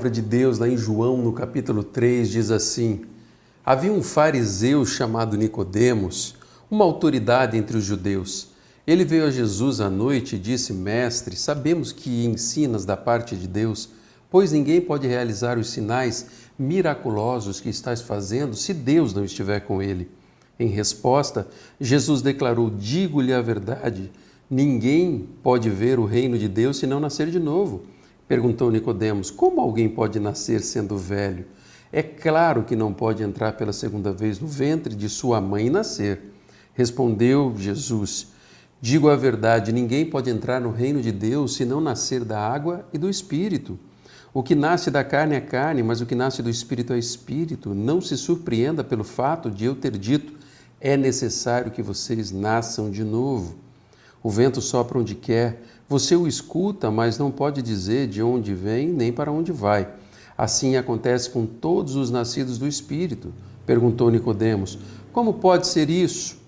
palavra de Deus lá em João, no capítulo 3, diz assim: Havia um fariseu chamado Nicodemos, uma autoridade entre os judeus. Ele veio a Jesus à noite e disse: Mestre, sabemos que ensinas da parte de Deus, pois ninguém pode realizar os sinais miraculosos que estás fazendo se Deus não estiver com ele. Em resposta, Jesus declarou: Digo-lhe a verdade, ninguém pode ver o reino de Deus se não nascer de novo. Perguntou Nicodemos: Como alguém pode nascer sendo velho? É claro que não pode entrar pela segunda vez no ventre de sua mãe e nascer. Respondeu Jesus: Digo a verdade, ninguém pode entrar no reino de Deus se não nascer da água e do espírito. O que nasce da carne é carne, mas o que nasce do espírito é espírito. Não se surpreenda pelo fato de eu ter dito: é necessário que vocês nasçam de novo. O vento sopra onde quer, você o escuta, mas não pode dizer de onde vem nem para onde vai. Assim acontece com todos os nascidos do espírito. Perguntou Nicodemos: Como pode ser isso?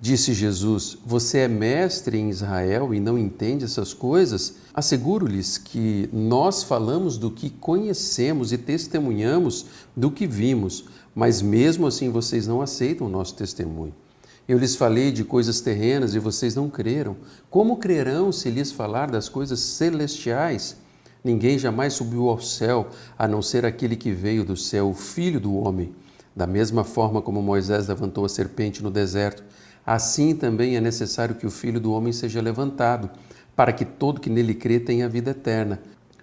Disse Jesus: Você é mestre em Israel e não entende essas coisas? Asseguro-lhes que nós falamos do que conhecemos e testemunhamos do que vimos, mas mesmo assim vocês não aceitam o nosso testemunho. Eu lhes falei de coisas terrenas e vocês não creram. Como crerão se lhes falar das coisas celestiais? Ninguém jamais subiu ao céu a não ser aquele que veio do céu, o Filho do Homem. Da mesma forma como Moisés levantou a serpente no deserto, assim também é necessário que o Filho do Homem seja levantado, para que todo que nele crê tenha vida eterna.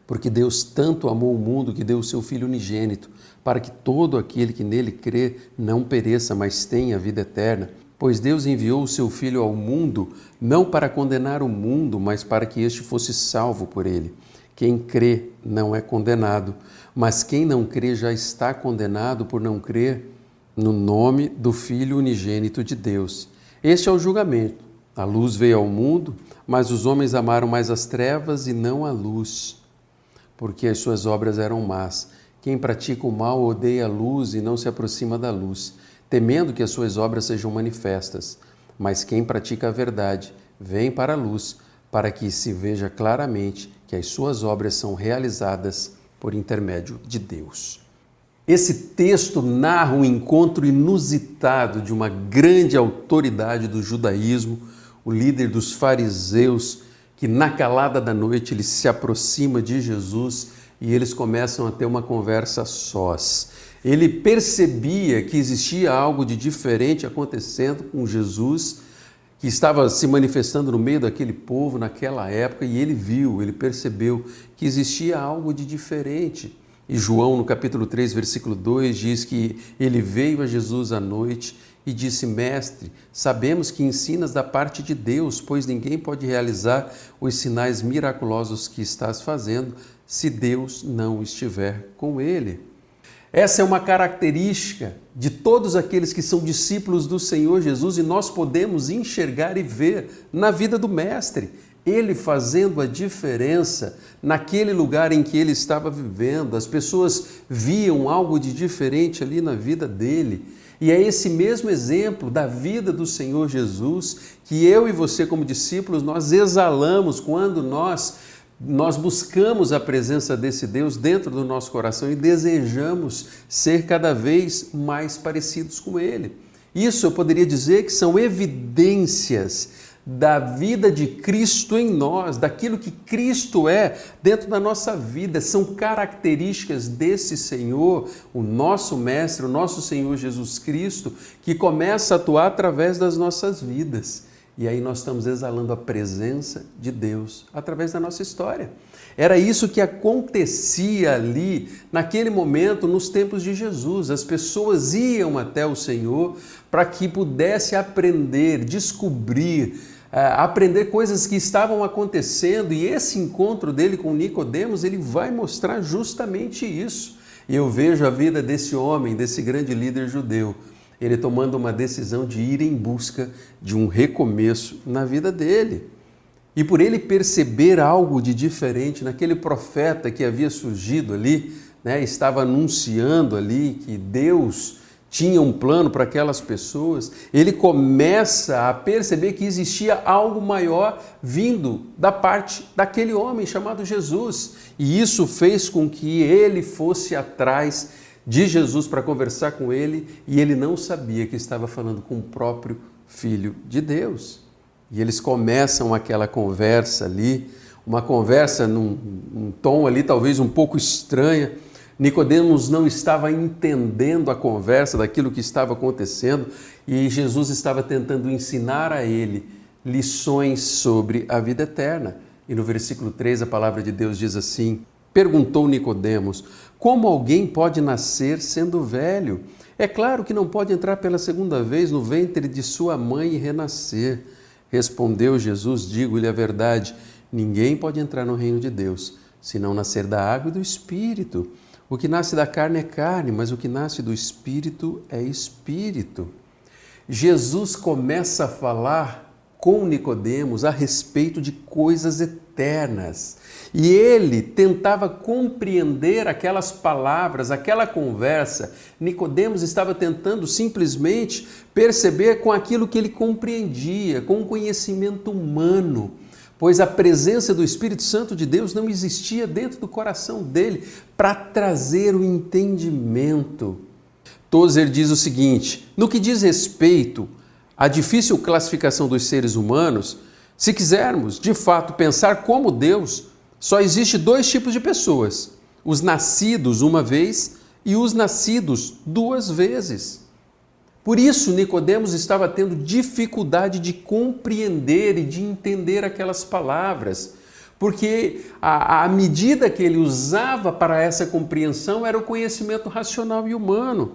Porque Deus tanto amou o mundo que deu o seu Filho unigênito, para que todo aquele que nele crê não pereça, mas tenha vida eterna. Pois Deus enviou o seu Filho ao mundo não para condenar o mundo, mas para que este fosse salvo por ele. Quem crê não é condenado, mas quem não crê já está condenado por não crer no nome do Filho unigênito de Deus. Este é o julgamento. A luz veio ao mundo, mas os homens amaram mais as trevas e não a luz, porque as suas obras eram más. Quem pratica o mal odeia a luz e não se aproxima da luz, temendo que as suas obras sejam manifestas. Mas quem pratica a verdade vem para a luz, para que se veja claramente que as suas obras são realizadas por intermédio de Deus. Esse texto narra um encontro inusitado de uma grande autoridade do judaísmo, o líder dos fariseus, que na calada da noite ele se aproxima de Jesus e eles começam a ter uma conversa sós. Ele percebia que existia algo de diferente acontecendo com Jesus, que estava se manifestando no meio daquele povo naquela época, e ele viu, ele percebeu que existia algo de diferente. E João, no capítulo 3, versículo 2, diz que ele veio a Jesus à noite e disse: Mestre, sabemos que ensinas da parte de Deus, pois ninguém pode realizar os sinais miraculosos que estás fazendo se Deus não estiver com ele. Essa é uma característica de todos aqueles que são discípulos do Senhor Jesus e nós podemos enxergar e ver na vida do Mestre ele fazendo a diferença naquele lugar em que ele estava vivendo. As pessoas viam algo de diferente ali na vida dele. E é esse mesmo exemplo da vida do Senhor Jesus que eu e você, como discípulos, nós exalamos quando nós nós buscamos a presença desse Deus dentro do nosso coração e desejamos ser cada vez mais parecidos com Ele. Isso eu poderia dizer que são evidências da vida de Cristo em nós, daquilo que Cristo é dentro da nossa vida. São características desse Senhor, o nosso Mestre, o nosso Senhor Jesus Cristo, que começa a atuar através das nossas vidas. E aí nós estamos exalando a presença de Deus através da nossa história. Era isso que acontecia ali, naquele momento, nos tempos de Jesus. As pessoas iam até o Senhor para que pudesse aprender, descobrir, aprender coisas que estavam acontecendo e esse encontro dele com Nicodemos, ele vai mostrar justamente isso. E eu vejo a vida desse homem, desse grande líder judeu, ele tomando uma decisão de ir em busca de um recomeço na vida dele. E por ele perceber algo de diferente naquele profeta que havia surgido ali, né, estava anunciando ali que Deus tinha um plano para aquelas pessoas, ele começa a perceber que existia algo maior vindo da parte daquele homem chamado Jesus. E isso fez com que ele fosse atrás de Jesus para conversar com ele e ele não sabia que estava falando com o próprio Filho de Deus. E eles começam aquela conversa ali, uma conversa num, tom ali talvez um pouco estranha Nicodemos não estava entendendo a conversa daquilo que estava acontecendo e Jesus estava tentando ensinar a ele lições sobre a vida eterna. E no versículo 3 a palavra de Deus diz assim: Perguntou Nicodemos: Como alguém pode nascer sendo velho? É claro que não pode entrar pela segunda vez no ventre de sua mãe e renascer. Respondeu Jesus: Digo-lhe a verdade, ninguém pode entrar no reino de Deus, se não nascer da água e do espírito. O que nasce da carne é carne, mas o que nasce do espírito é espírito. Jesus começa a falar com Nicodemos a respeito de coisas eternas. E ele tentava compreender aquelas palavras, aquela conversa. Nicodemos estava tentando simplesmente perceber com aquilo que ele compreendia, com o conhecimento humano pois a presença do Espírito Santo de Deus não existia dentro do coração dele para trazer o entendimento. Tozer diz o seguinte: no que diz respeito à difícil classificação dos seres humanos, se quisermos de fato pensar como Deus, só existe dois tipos de pessoas: os nascidos uma vez e os nascidos duas vezes. Por isso, Nicodemos estava tendo dificuldade de compreender e de entender aquelas palavras, porque a, a medida que ele usava para essa compreensão era o conhecimento racional e humano.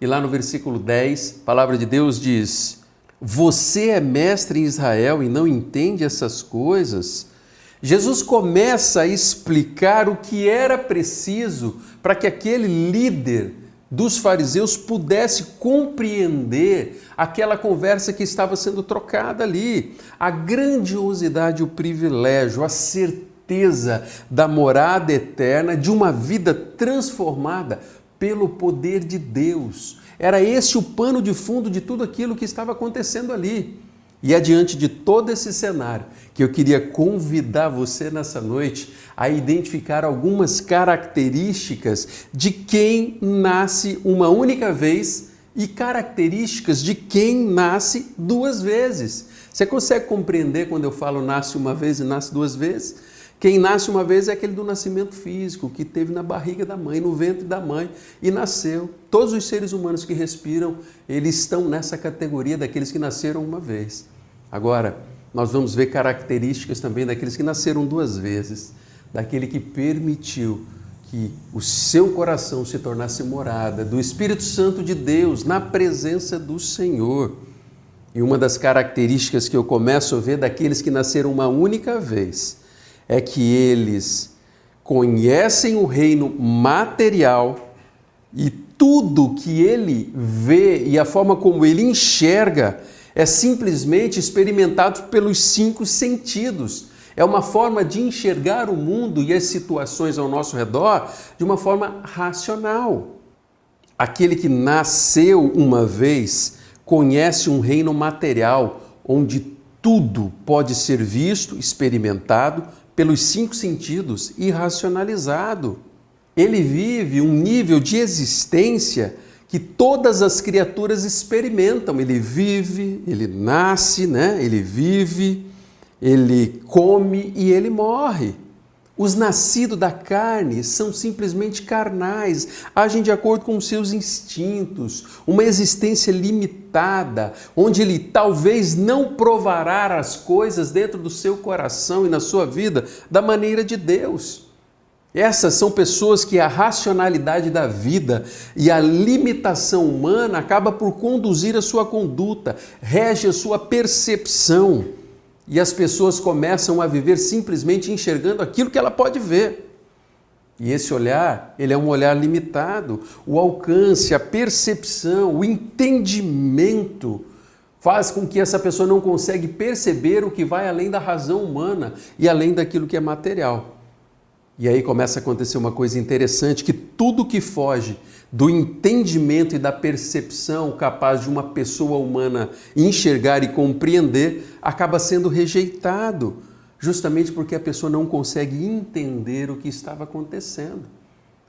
E lá no versículo 10, a palavra de Deus diz: Você é mestre em Israel e não entende essas coisas? Jesus começa a explicar o que era preciso para que aquele líder dos fariseus pudesse compreender aquela conversa que estava sendo trocada ali. A grandiosidade, o privilégio, a certeza da morada eterna, de uma vida transformada pelo poder de Deus. Era esse o pano de fundo de tudo aquilo que estava acontecendo ali. E é diante de todo esse cenário que eu queria convidar você nessa noite a identificar algumas características de quem nasce uma única vez e características de quem nasce duas vezes. Você consegue compreender quando eu falo nasce uma vez e nasce duas vezes? Quem nasce uma vez é aquele do nascimento físico, que teve na barriga da mãe, no ventre da mãe e nasceu. Todos os seres humanos que respiram, eles estão nessa categoria daqueles que nasceram uma vez. Agora, nós vamos ver características também daqueles que nasceram duas vezes, daquele que permitiu que o seu coração se tornasse morada do Espírito Santo de Deus na presença do Senhor. E uma das características que eu começo a ver daqueles que nasceram uma única vez é que eles conhecem o reino material e tudo que ele vê e a forma como ele enxerga é simplesmente experimentado pelos cinco sentidos. É uma forma de enxergar o mundo e as situações ao nosso redor de uma forma racional. Aquele que nasceu uma vez conhece um reino material onde tudo pode ser visto, experimentado pelos cinco sentidos e racionalizado. Ele vive um nível de existência que todas as criaturas experimentam. Ele vive, ele nasce, né? ele vive, ele come e ele morre. Os nascidos da carne são simplesmente carnais, agem de acordo com seus instintos, uma existência limitada, onde ele talvez não provará as coisas dentro do seu coração e na sua vida da maneira de Deus. Essas são pessoas que a racionalidade da vida e a limitação humana acaba por conduzir a sua conduta, rege a sua percepção. E as pessoas começam a viver simplesmente enxergando aquilo que ela pode ver. E esse olhar, ele é um olhar limitado. O alcance, a percepção, o entendimento faz com que essa pessoa não consegue perceber o que vai além da razão humana e além daquilo que é material. E aí começa a acontecer uma coisa interessante, que tudo que foge do entendimento e da percepção capaz de uma pessoa humana enxergar e compreender acaba sendo rejeitado, justamente porque a pessoa não consegue entender o que estava acontecendo.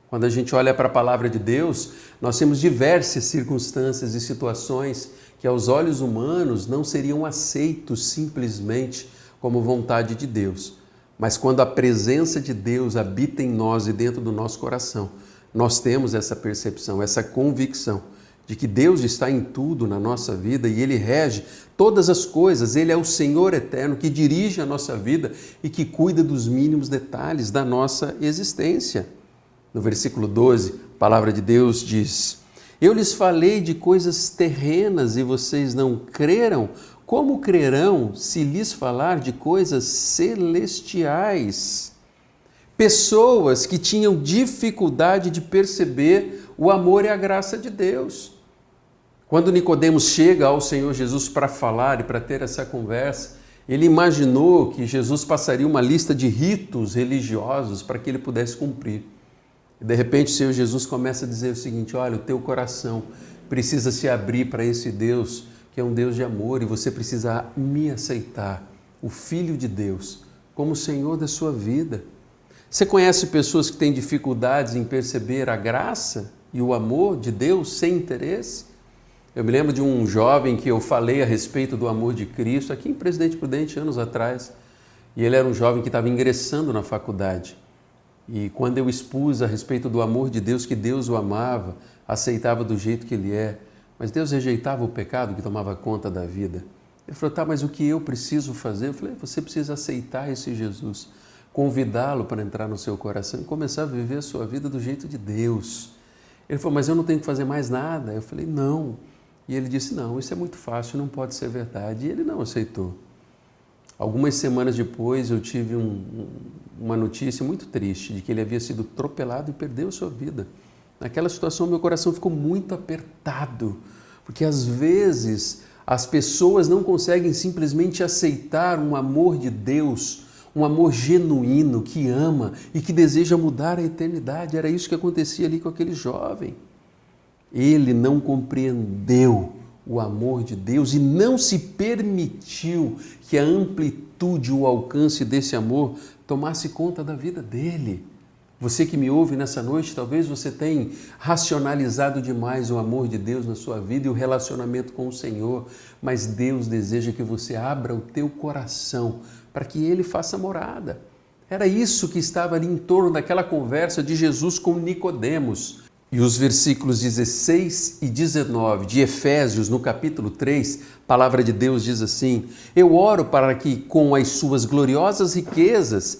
Quando a gente olha para a palavra de Deus, nós temos diversas circunstâncias e situações que aos olhos humanos não seriam aceitos simplesmente como vontade de Deus. Mas quando a presença de Deus habita em nós e dentro do nosso coração, nós temos essa percepção, essa convicção de que Deus está em tudo na nossa vida e Ele rege todas as coisas. Ele é o Senhor eterno que dirige a nossa vida e que cuida dos mínimos detalhes da nossa existência. No versículo 12, a palavra de Deus diz: Eu lhes falei de coisas terrenas e vocês não creram. Como crerão se lhes falar de coisas celestiais? Pessoas que tinham dificuldade de perceber o amor e a graça de Deus. Quando Nicodemos chega ao Senhor Jesus para falar e para ter essa conversa, ele imaginou que Jesus passaria uma lista de ritos religiosos para que ele pudesse cumprir. E de repente o Senhor Jesus começa a dizer o seguinte: olha, o teu coração precisa se abrir para esse Deus que é um Deus de amor e você precisa me aceitar, o Filho de Deus, como Senhor da sua vida. Você conhece pessoas que têm dificuldades em perceber a graça e o amor de Deus sem interesse? Eu me lembro de um jovem que eu falei a respeito do amor de Cristo aqui em Presidente Prudente anos atrás. E ele era um jovem que estava ingressando na faculdade. E quando eu expus a respeito do amor de Deus, que Deus o amava, aceitava do jeito que ele é, mas Deus rejeitava o pecado que tomava conta da vida. Ele falou: tá, mas o que eu preciso fazer? Eu falei: você precisa aceitar esse Jesus, convidá-lo para entrar no seu coração e começar a viver a sua vida do jeito de Deus. Ele falou: mas eu não tenho que fazer mais nada. Eu falei: não. E ele disse: não, isso é muito fácil, não pode ser verdade. E ele não aceitou. Algumas semanas depois eu tive um, uma notícia muito triste de que ele havia sido atropelado e perdeu sua vida. Naquela situação, meu coração ficou muito apertado, porque às vezes as pessoas não conseguem simplesmente aceitar um amor de Deus, um amor genuíno que ama e que deseja mudar a eternidade. Era isso que acontecia ali com aquele jovem. Ele não compreendeu o amor de Deus e não se permitiu que a amplitude, o alcance desse amor tomasse conta da vida dele. Você que me ouve nessa noite, talvez você tenha racionalizado demais o amor de Deus na sua vida e o relacionamento com o Senhor, mas Deus deseja que você abra o teu coração para que ele faça morada. Era isso que estava ali em torno daquela conversa de Jesus com Nicodemos. E os versículos 16 e 19 de Efésios, no capítulo 3, a palavra de Deus diz assim: Eu oro para que, com as suas gloriosas riquezas,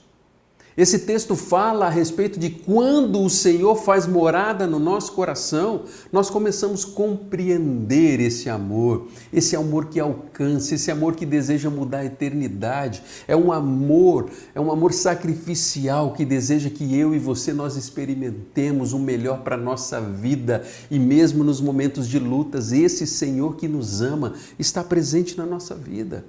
Esse texto fala a respeito de quando o Senhor faz morada no nosso coração, nós começamos a compreender esse amor, esse amor que alcança, esse amor que deseja mudar a eternidade. É um amor, é um amor sacrificial que deseja que eu e você nós experimentemos o melhor para nossa vida e mesmo nos momentos de lutas, esse Senhor que nos ama está presente na nossa vida.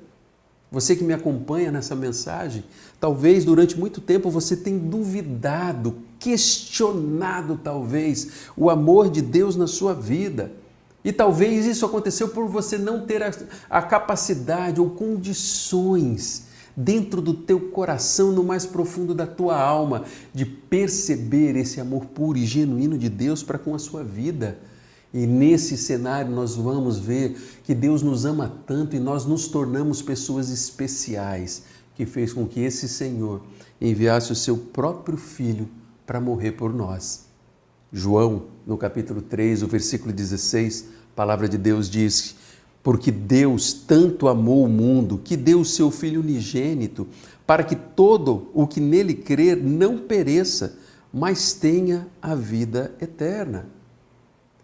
Você que me acompanha nessa mensagem, talvez durante muito tempo você tenha duvidado, questionado talvez o amor de Deus na sua vida. E talvez isso aconteceu por você não ter a, a capacidade ou condições dentro do teu coração, no mais profundo da tua alma, de perceber esse amor puro e genuíno de Deus para com a sua vida. E nesse cenário nós vamos ver que Deus nos ama tanto e nós nos tornamos pessoas especiais, que fez com que esse Senhor enviasse o seu próprio filho para morrer por nós. João, no capítulo 3, o versículo 16, a palavra de Deus diz: Porque Deus tanto amou o mundo que deu o seu Filho unigênito, para que todo o que nele crer não pereça, mas tenha a vida eterna.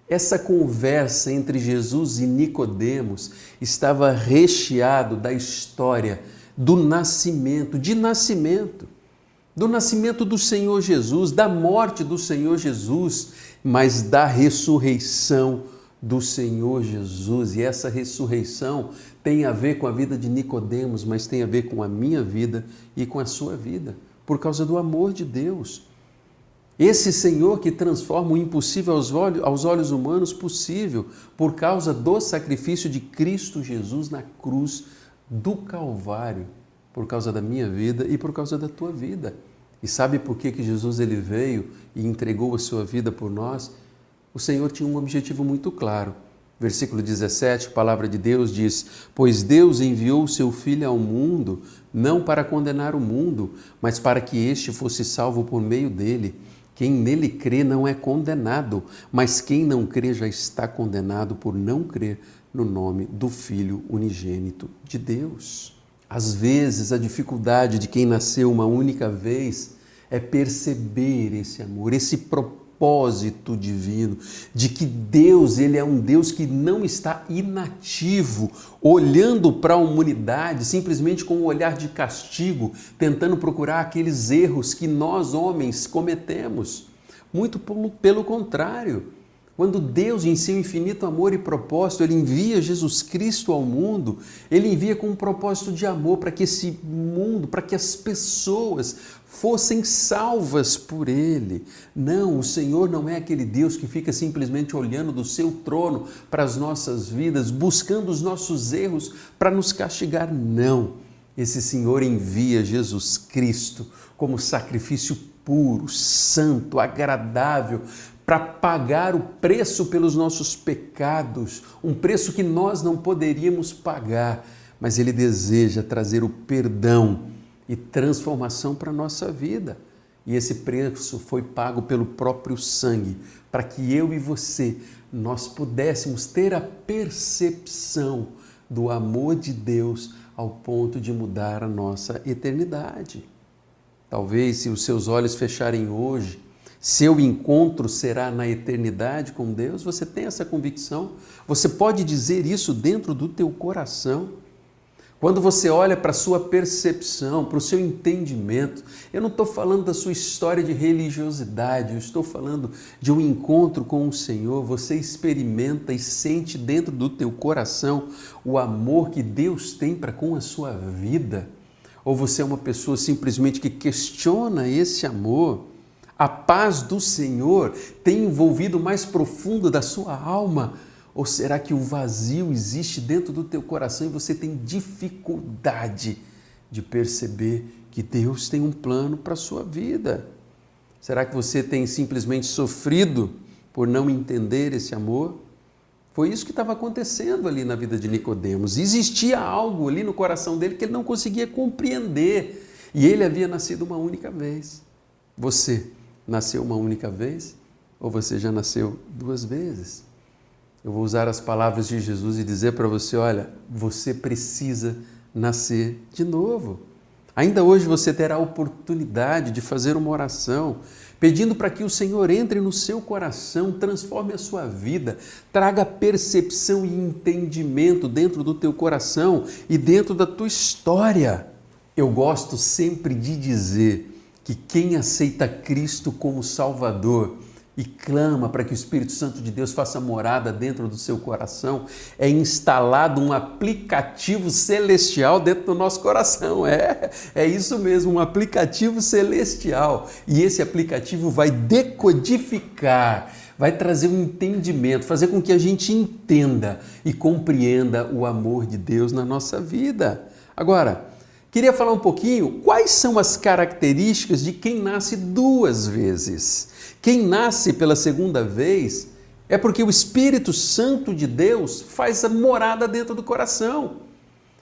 Essa conversa entre Jesus e Nicodemos estava recheado da história do nascimento, de nascimento, do nascimento do Senhor Jesus, da morte do Senhor Jesus, mas da ressurreição do Senhor Jesus. E essa ressurreição tem a ver com a vida de Nicodemos, mas tem a ver com a minha vida e com a sua vida, por causa do amor de Deus. Esse Senhor que transforma o impossível aos olhos, aos olhos humanos possível, por causa do sacrifício de Cristo Jesus na cruz do Calvário, por causa da minha vida e por causa da tua vida. E sabe por que, que Jesus ele veio e entregou a sua vida por nós? O Senhor tinha um objetivo muito claro. Versículo 17, a palavra de Deus diz: Pois Deus enviou o seu Filho ao mundo, não para condenar o mundo, mas para que este fosse salvo por meio dele. Quem nele crê não é condenado, mas quem não crê já está condenado por não crer no nome do Filho unigênito de Deus. Às vezes, a dificuldade de quem nasceu uma única vez é perceber esse amor, esse propósito propósito divino, de que Deus, ele é um Deus que não está inativo, olhando para a humanidade simplesmente com um olhar de castigo, tentando procurar aqueles erros que nós homens cometemos. Muito pelo contrário, quando Deus, em seu infinito amor e propósito, Ele envia Jesus Cristo ao mundo, Ele envia com um propósito de amor para que esse mundo, para que as pessoas fossem salvas por Ele. Não, o Senhor não é aquele Deus que fica simplesmente olhando do seu trono para as nossas vidas, buscando os nossos erros para nos castigar. Não. Esse Senhor envia Jesus Cristo como sacrifício puro, santo, agradável, para pagar o preço pelos nossos pecados, um preço que nós não poderíamos pagar, mas Ele deseja trazer o perdão e transformação para a nossa vida. E esse preço foi pago pelo próprio sangue, para que eu e você nós pudéssemos ter a percepção do amor de Deus ao ponto de mudar a nossa eternidade. Talvez se os seus olhos fecharem hoje, seu encontro será na eternidade com Deus, você tem essa convicção? Você pode dizer isso dentro do teu coração? Quando você olha para a sua percepção, para o seu entendimento, eu não estou falando da sua história de religiosidade, eu estou falando de um encontro com o Senhor. Você experimenta e sente dentro do teu coração o amor que Deus tem para com a sua vida? Ou você é uma pessoa simplesmente que questiona esse amor? A paz do Senhor tem envolvido mais profundo da sua alma? Ou será que o vazio existe dentro do teu coração e você tem dificuldade de perceber que Deus tem um plano para a sua vida? Será que você tem simplesmente sofrido por não entender esse amor? Foi isso que estava acontecendo ali na vida de Nicodemos. Existia algo ali no coração dele que ele não conseguia compreender. E ele havia nascido uma única vez. Você nasceu uma única vez ou você já nasceu duas vezes? Eu vou usar as palavras de Jesus e dizer para você: olha, você precisa nascer de novo. Ainda hoje você terá a oportunidade de fazer uma oração pedindo para que o Senhor entre no seu coração, transforme a sua vida, traga percepção e entendimento dentro do teu coração e dentro da tua história. Eu gosto sempre de dizer que quem aceita Cristo como Salvador e clama para que o Espírito Santo de Deus faça morada dentro do seu coração, é instalado um aplicativo celestial dentro do nosso coração. É, é isso mesmo, um aplicativo celestial. E esse aplicativo vai decodificar, vai trazer um entendimento, fazer com que a gente entenda e compreenda o amor de Deus na nossa vida. Agora, Queria falar um pouquinho quais são as características de quem nasce duas vezes. Quem nasce pela segunda vez é porque o Espírito Santo de Deus faz a morada dentro do coração.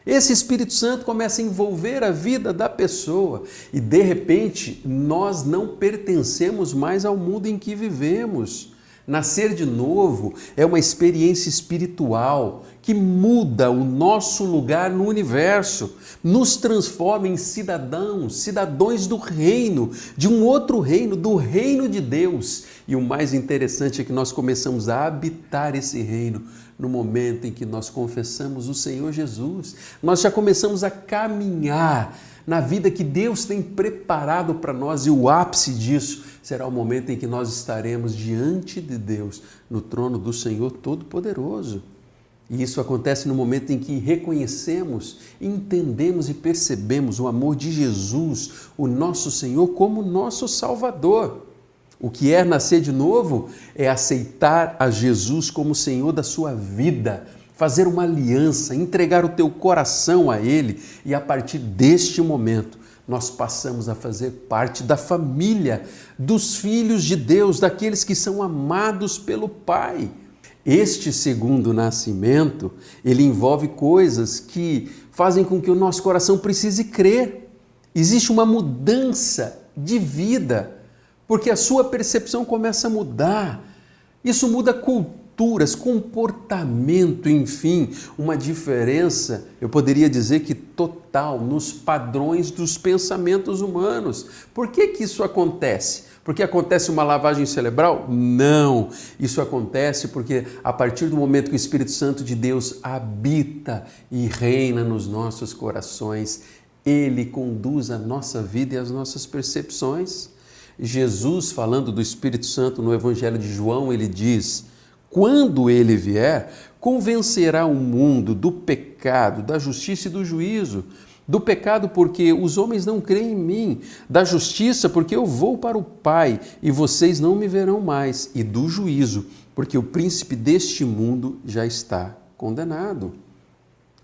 Esse Espírito Santo começa a envolver a vida da pessoa e de repente nós não pertencemos mais ao mundo em que vivemos. Nascer de novo é uma experiência espiritual que muda o nosso lugar no universo, nos transforma em cidadãos, cidadãos do reino, de um outro reino, do reino de Deus. E o mais interessante é que nós começamos a habitar esse reino no momento em que nós confessamos o Senhor Jesus. Nós já começamos a caminhar na vida que Deus tem preparado para nós e o ápice disso será o momento em que nós estaremos diante de Deus, no trono do Senhor Todo-Poderoso. E isso acontece no momento em que reconhecemos, entendemos e percebemos o amor de Jesus, o nosso Senhor, como nosso Salvador. O que é nascer de novo é aceitar a Jesus como Senhor da sua vida, fazer uma aliança, entregar o teu coração a Ele e a partir deste momento nós passamos a fazer parte da família, dos filhos de Deus, daqueles que são amados pelo Pai. Este segundo nascimento, ele envolve coisas que fazem com que o nosso coração precise crer. Existe uma mudança de vida, porque a sua percepção começa a mudar. Isso muda a cultura comportamento, enfim, uma diferença, eu poderia dizer que total nos padrões dos pensamentos humanos. Por que que isso acontece? Porque acontece uma lavagem cerebral? Não. Isso acontece porque a partir do momento que o Espírito Santo de Deus habita e reina nos nossos corações, ele conduz a nossa vida e as nossas percepções. Jesus, falando do Espírito Santo no Evangelho de João, ele diz: quando ele vier, convencerá o mundo do pecado, da justiça e do juízo. Do pecado, porque os homens não creem em mim. Da justiça, porque eu vou para o Pai e vocês não me verão mais. E do juízo, porque o príncipe deste mundo já está condenado.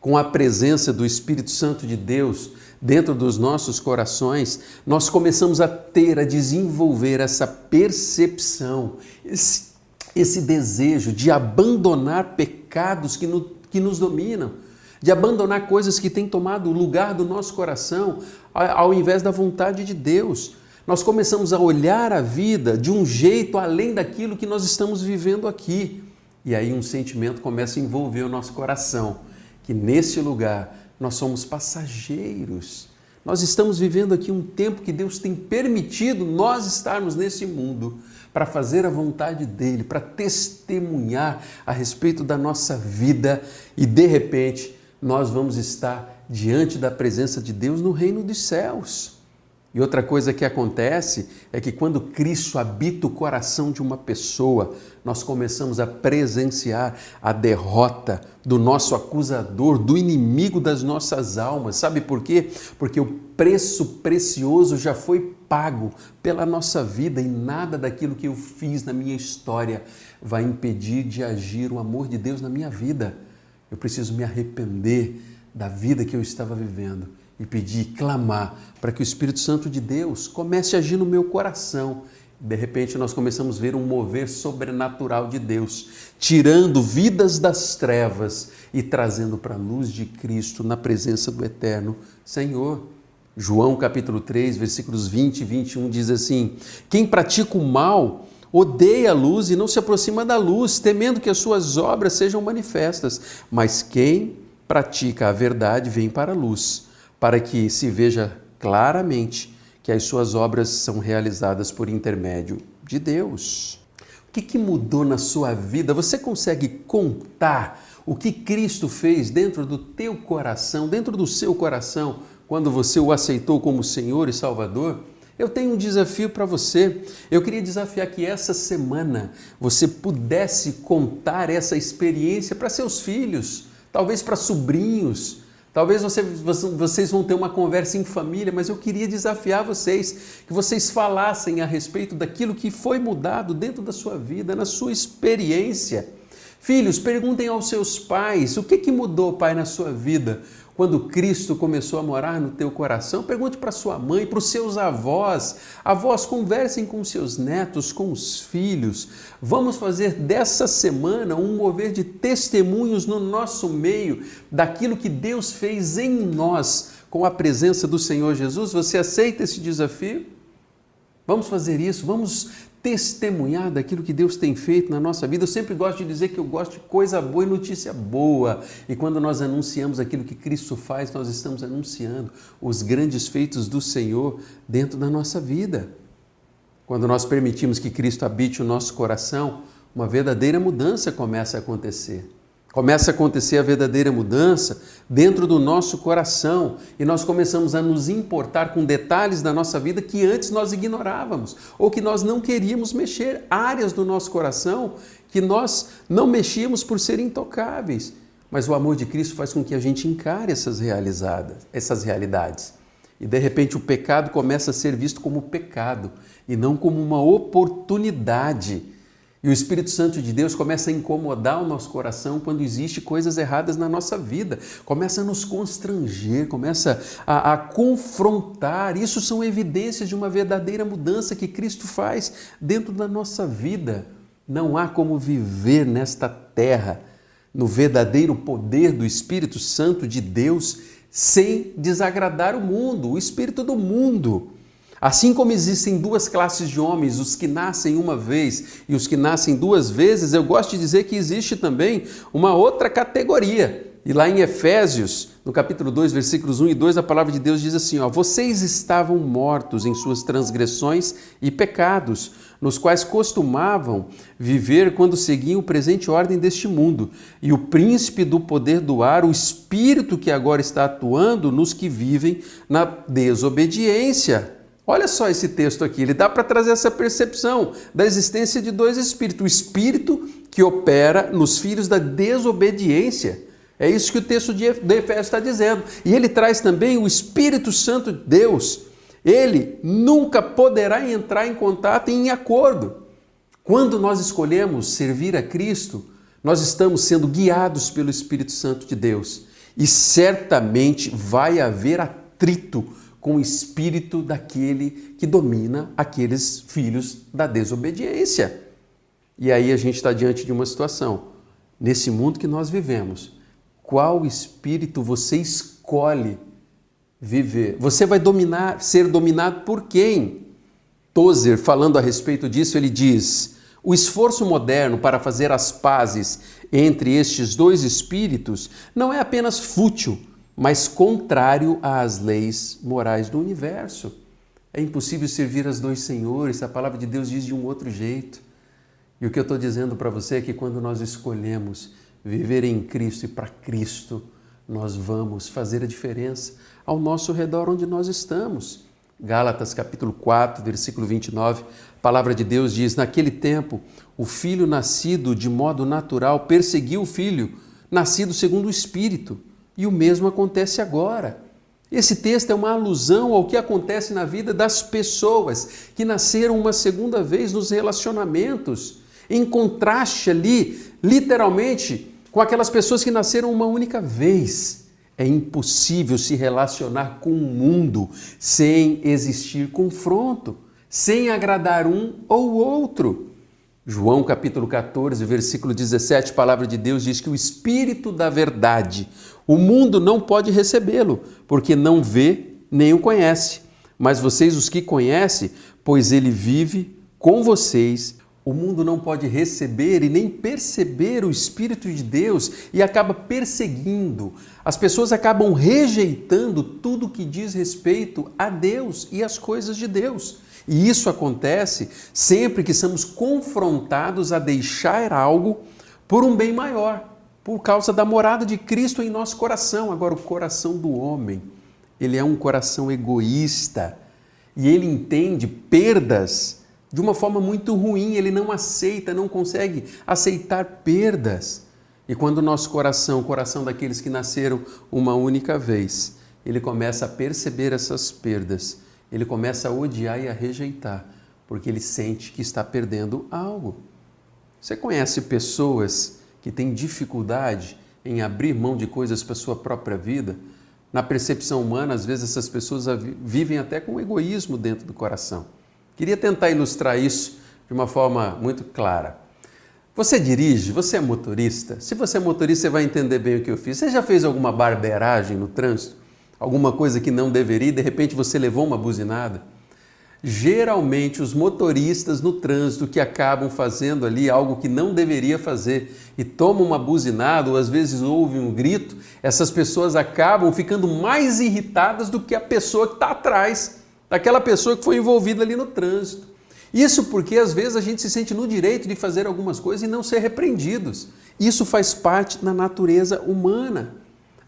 Com a presença do Espírito Santo de Deus dentro dos nossos corações, nós começamos a ter, a desenvolver essa percepção, esse esse desejo de abandonar pecados que, no, que nos dominam, de abandonar coisas que têm tomado o lugar do nosso coração, ao invés da vontade de Deus. Nós começamos a olhar a vida de um jeito além daquilo que nós estamos vivendo aqui. E aí um sentimento começa a envolver o nosso coração, que nesse lugar nós somos passageiros. Nós estamos vivendo aqui um tempo que Deus tem permitido nós estarmos nesse mundo para fazer a vontade dele, para testemunhar a respeito da nossa vida e de repente nós vamos estar diante da presença de Deus no reino dos céus. E outra coisa que acontece é que quando Cristo habita o coração de uma pessoa, nós começamos a presenciar a derrota do nosso acusador, do inimigo das nossas almas. Sabe por quê? Porque o preço precioso já foi pago pela nossa vida e nada daquilo que eu fiz na minha história vai impedir de agir o amor de Deus na minha vida. Eu preciso me arrepender da vida que eu estava vivendo e pedir, clamar para que o Espírito Santo de Deus comece a agir no meu coração. De repente, nós começamos a ver um mover sobrenatural de Deus, tirando vidas das trevas e trazendo para a luz de Cristo na presença do Eterno Senhor. João capítulo 3, versículos 20 e 21 diz assim: Quem pratica o mal odeia a luz e não se aproxima da luz, temendo que as suas obras sejam manifestas. Mas quem pratica a verdade vem para a luz para que se veja claramente que as suas obras são realizadas por intermédio de Deus. O que, que mudou na sua vida? Você consegue contar o que Cristo fez dentro do teu coração, dentro do seu coração, quando você o aceitou como Senhor e Salvador? Eu tenho um desafio para você. Eu queria desafiar que essa semana você pudesse contar essa experiência para seus filhos, talvez para sobrinhos, Talvez você, vocês vão ter uma conversa em família, mas eu queria desafiar vocês, que vocês falassem a respeito daquilo que foi mudado dentro da sua vida, na sua experiência. Filhos, perguntem aos seus pais o que, que mudou, pai, na sua vida quando Cristo começou a morar no teu coração, pergunte para sua mãe, para os seus avós. Avós, conversem com seus netos, com os filhos. Vamos fazer dessa semana um mover de testemunhos no nosso meio daquilo que Deus fez em nós com a presença do Senhor Jesus. Você aceita esse desafio? Vamos fazer isso, vamos testemunhar daquilo que Deus tem feito na nossa vida. Eu sempre gosto de dizer que eu gosto de coisa boa e notícia boa. E quando nós anunciamos aquilo que Cristo faz, nós estamos anunciando os grandes feitos do Senhor dentro da nossa vida. Quando nós permitimos que Cristo habite o nosso coração, uma verdadeira mudança começa a acontecer. Começa a acontecer a verdadeira mudança dentro do nosso coração e nós começamos a nos importar com detalhes da nossa vida que antes nós ignorávamos ou que nós não queríamos mexer, áreas do nosso coração que nós não mexíamos por serem intocáveis. Mas o amor de Cristo faz com que a gente encare essas realizadas, essas realidades. E de repente o pecado começa a ser visto como pecado e não como uma oportunidade e o Espírito Santo de Deus começa a incomodar o nosso coração quando existe coisas erradas na nossa vida, começa a nos constranger, começa a, a, confrontar. Isso são evidências de uma verdadeira mudança que Cristo faz dentro da nossa vida. Não há como viver nesta terra no verdadeiro poder do Espírito Santo de Deus sem desagradar o mundo, o espírito do mundo. Assim como existem duas classes de homens, os que nascem uma vez e os que nascem duas vezes, eu gosto de dizer que existe também uma outra categoria. E lá em Efésios, no capítulo 2, versículos 1 e 2, a palavra de Deus diz assim: ó, Vocês estavam mortos em suas transgressões e pecados, nos quais costumavam viver quando seguiam o presente ordem deste mundo, e o príncipe do poder do ar, o espírito que agora está atuando nos que vivem na desobediência. Olha só esse texto aqui, ele dá para trazer essa percepção da existência de dois espíritos: o espírito que opera nos filhos da desobediência. É isso que o texto de Efésios está dizendo. E ele traz também o Espírito Santo de Deus. Ele nunca poderá entrar em contato e em acordo. Quando nós escolhemos servir a Cristo, nós estamos sendo guiados pelo Espírito Santo de Deus. E certamente vai haver atrito com o espírito daquele que domina aqueles filhos da desobediência. E aí a gente está diante de uma situação. Nesse mundo que nós vivemos, qual espírito você escolhe viver? Você vai dominar, ser dominado por quem? Tozer, falando a respeito disso, ele diz: o esforço moderno para fazer as pazes entre estes dois espíritos não é apenas fútil, mas contrário às leis morais do universo. É impossível servir aos dois senhores, a palavra de Deus diz de um outro jeito. E o que eu estou dizendo para você é que quando nós escolhemos viver em Cristo e para Cristo, nós vamos fazer a diferença ao nosso redor onde nós estamos. Gálatas capítulo 4, versículo 29, a palavra de Deus diz: Naquele tempo, o filho nascido de modo natural perseguiu o filho nascido segundo o Espírito. E o mesmo acontece agora. Esse texto é uma alusão ao que acontece na vida das pessoas que nasceram uma segunda vez nos relacionamentos, em contraste ali, literalmente, com aquelas pessoas que nasceram uma única vez. É impossível se relacionar com o mundo sem existir confronto, sem agradar um ou outro. João capítulo 14, versículo 17, a palavra de Deus diz que o Espírito da Verdade, o mundo não pode recebê-lo, porque não vê nem o conhece. Mas vocês os que conhecem, pois ele vive com vocês, o mundo não pode receber e nem perceber o Espírito de Deus e acaba perseguindo. As pessoas acabam rejeitando tudo que diz respeito a Deus e as coisas de Deus. E isso acontece sempre que somos confrontados a deixar algo por um bem maior, por causa da morada de Cristo em nosso coração. Agora, o coração do homem, ele é um coração egoísta e ele entende perdas de uma forma muito ruim, ele não aceita, não consegue aceitar perdas. E quando o nosso coração, o coração daqueles que nasceram uma única vez, ele começa a perceber essas perdas ele começa a odiar e a rejeitar, porque ele sente que está perdendo algo. Você conhece pessoas que têm dificuldade em abrir mão de coisas para sua própria vida? Na percepção humana, às vezes essas pessoas vivem até com egoísmo dentro do coração. Queria tentar ilustrar isso de uma forma muito clara. Você dirige, você é motorista. Se você é motorista, você vai entender bem o que eu fiz. Você já fez alguma barbeiragem no trânsito? Alguma coisa que não deveria de repente você levou uma buzinada. geralmente os motoristas no trânsito que acabam fazendo ali algo que não deveria fazer e tomam uma buzinada ou às vezes ouvem um grito, essas pessoas acabam ficando mais irritadas do que a pessoa que está atrás, daquela pessoa que foi envolvida ali no trânsito. Isso porque às vezes a gente se sente no direito de fazer algumas coisas e não ser repreendidos. Isso faz parte da natureza humana.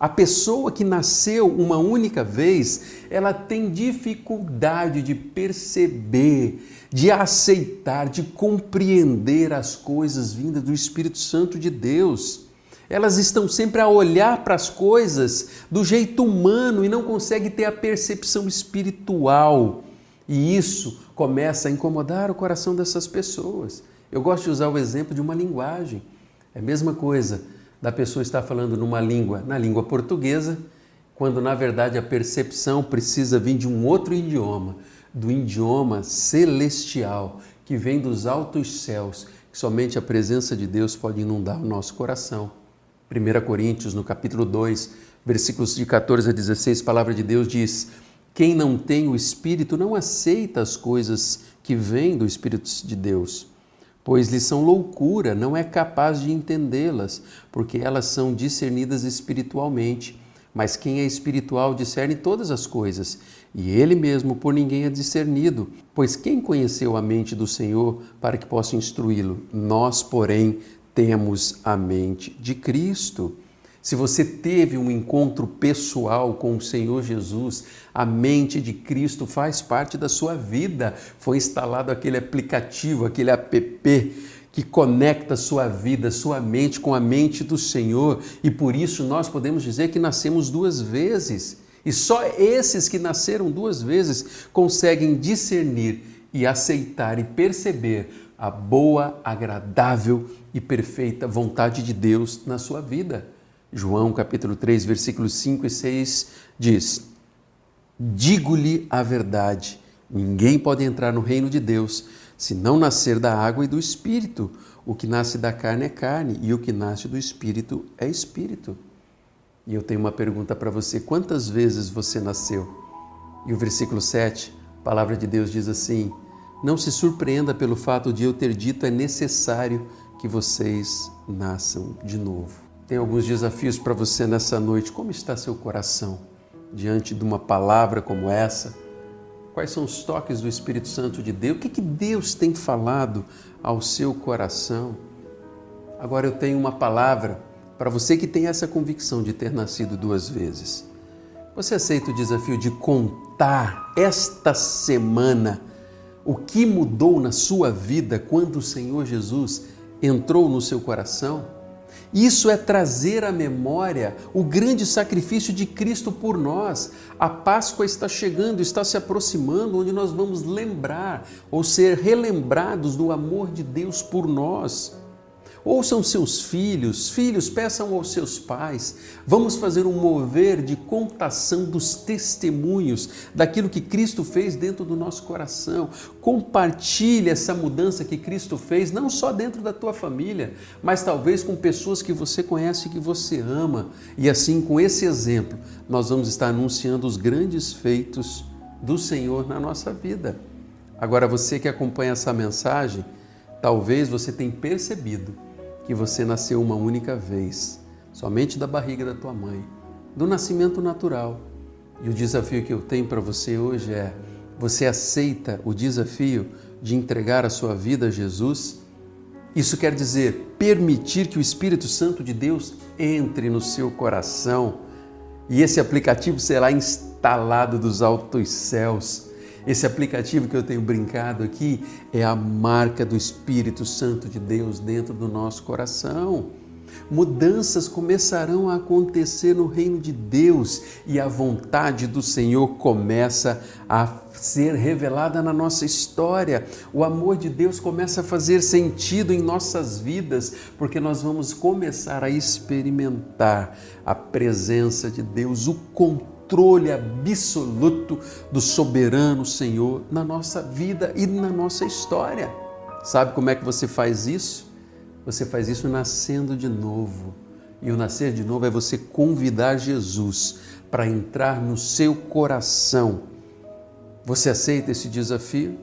A pessoa que nasceu uma única vez, ela tem dificuldade de perceber, de aceitar, de compreender as coisas vindas do Espírito Santo de Deus. Elas estão sempre a olhar para as coisas do jeito humano e não conseguem ter a percepção espiritual. E isso começa a incomodar o coração dessas pessoas. Eu gosto de usar o exemplo de uma linguagem. É a mesma coisa da pessoa estar falando numa língua, na língua portuguesa, quando na verdade a percepção precisa vir de um outro idioma, do idioma celestial, que vem dos altos céus, que somente a presença de Deus pode inundar o nosso coração. 1 Coríntios, no capítulo 2, versículos de 14 a 16, a palavra de Deus diz: Quem não tem o Espírito não aceita as coisas que vêm do Espírito de Deus pois lhes são loucura, não é capaz de entendê-las, porque elas são discernidas espiritualmente. Mas quem é espiritual discerne todas as coisas, e ele mesmo por ninguém é discernido. Pois quem conheceu a mente do Senhor para que possa instruí-lo? Nós, porém, temos a mente de Cristo. Se você teve um encontro pessoal com o Senhor Jesus, a mente de Cristo faz parte da sua vida. Foi instalado aquele aplicativo, aquele app que conecta sua vida, sua mente com a mente do Senhor, e por isso nós podemos dizer que nascemos duas vezes. E só esses que nasceram duas vezes conseguem discernir e aceitar e perceber a boa, agradável e perfeita vontade de Deus na sua vida. João capítulo 3, versículos 5 e 6 diz: Digo-lhe a verdade, ninguém pode entrar no reino de Deus se não nascer da água e do espírito. O que nasce da carne é carne e o que nasce do espírito é espírito. E eu tenho uma pergunta para você: quantas vezes você nasceu? E o versículo 7, a palavra de Deus diz assim: Não se surpreenda pelo fato de eu ter dito é necessário que vocês nasçam de novo. Tem alguns desafios para você nessa noite. Como está seu coração diante de uma palavra como essa? Quais são os toques do Espírito Santo de Deus? O que, que Deus tem falado ao seu coração? Agora eu tenho uma palavra para você que tem essa convicção de ter nascido duas vezes. Você aceita o desafio de contar esta semana o que mudou na sua vida quando o Senhor Jesus entrou no seu coração? Isso é trazer à memória o grande sacrifício de Cristo por nós. A Páscoa está chegando, está se aproximando, onde nós vamos lembrar ou ser relembrados do amor de Deus por nós. Ouçam seus filhos, filhos, peçam aos seus pais. Vamos fazer um mover de contação dos testemunhos daquilo que Cristo fez dentro do nosso coração. Compartilhe essa mudança que Cristo fez, não só dentro da tua família, mas talvez com pessoas que você conhece e que você ama. E assim, com esse exemplo, nós vamos estar anunciando os grandes feitos do Senhor na nossa vida. Agora, você que acompanha essa mensagem, talvez você tenha percebido que você nasceu uma única vez, somente da barriga da tua mãe, do nascimento natural. E o desafio que eu tenho para você hoje é: você aceita o desafio de entregar a sua vida a Jesus? Isso quer dizer permitir que o Espírito Santo de Deus entre no seu coração e esse aplicativo será instalado dos altos céus esse aplicativo que eu tenho brincado aqui é a marca do Espírito Santo de Deus dentro do nosso coração. Mudanças começarão a acontecer no reino de Deus e a vontade do Senhor começa a ser revelada na nossa história. O amor de Deus começa a fazer sentido em nossas vidas, porque nós vamos começar a experimentar a presença de Deus, o controle controle absoluto do soberano Senhor na nossa vida e na nossa história. Sabe como é que você faz isso? Você faz isso nascendo de novo. E o nascer de novo é você convidar Jesus para entrar no seu coração Você aceita esse desafio?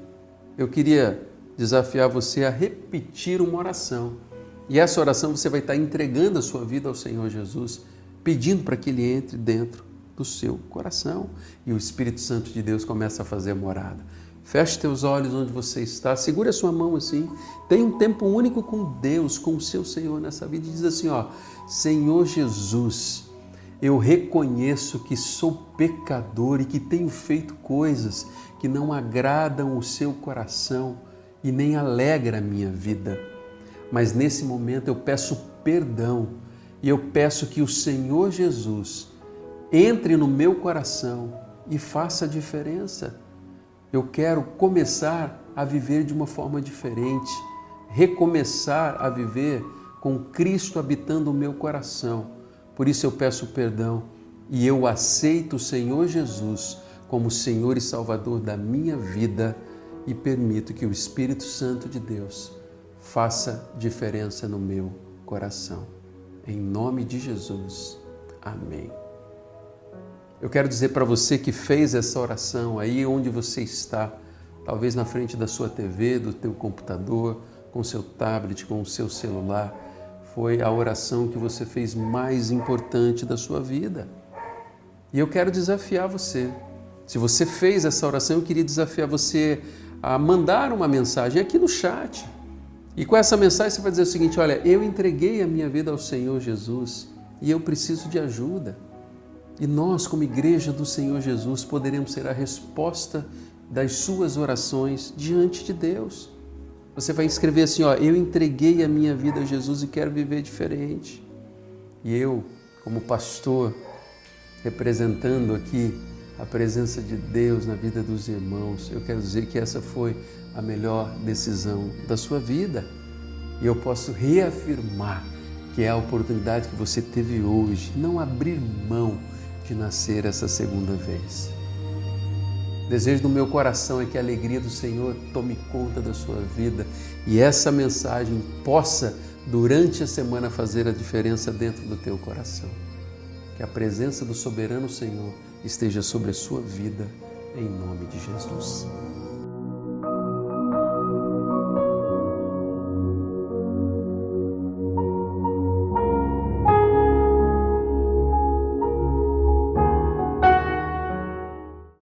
Eu queria desafiar você a repetir uma oração. E essa oração você vai estar entregando a sua vida ao Senhor Jesus, pedindo para que Ele entre dentro do seu coração. E o Espírito Santo de Deus começa a fazer morada. Feche teus olhos onde você está, segure a sua mão assim. Tenha um tempo único com Deus, com o seu Senhor nessa vida. E diz assim: ó, Senhor Jesus, eu reconheço que sou pecador e que tenho feito coisas que não agradam o seu coração e nem alegra a minha vida. Mas nesse momento eu peço perdão e eu peço que o Senhor Jesus entre no meu coração e faça a diferença. Eu quero começar a viver de uma forma diferente, recomeçar a viver com Cristo habitando o meu coração. Por isso eu peço perdão e eu aceito o Senhor Jesus como Senhor e Salvador da minha vida e permito que o Espírito Santo de Deus faça diferença no meu coração. Em nome de Jesus. Amém. Eu quero dizer para você que fez essa oração aí onde você está, talvez na frente da sua TV, do teu computador, com seu tablet, com o seu celular, foi a oração que você fez mais importante da sua vida. E eu quero desafiar você. Se você fez essa oração, eu queria desafiar você a mandar uma mensagem aqui no chat. E com essa mensagem você vai dizer o seguinte: olha, eu entreguei a minha vida ao Senhor Jesus e eu preciso de ajuda. E nós, como igreja do Senhor Jesus, poderemos ser a resposta das suas orações diante de Deus. Você vai escrever assim: ó, eu entreguei a minha vida a Jesus e quero viver diferente. E eu, como pastor, representando aqui a presença de Deus na vida dos irmãos, eu quero dizer que essa foi a melhor decisão da sua vida. E eu posso reafirmar que é a oportunidade que você teve hoje, não abrir mão de nascer essa segunda vez. Desejo do meu coração é que a alegria do Senhor tome conta da sua vida e essa mensagem possa, durante a semana, fazer a diferença dentro do teu coração. Que a presença do soberano Senhor esteja sobre a sua vida, em nome de Jesus.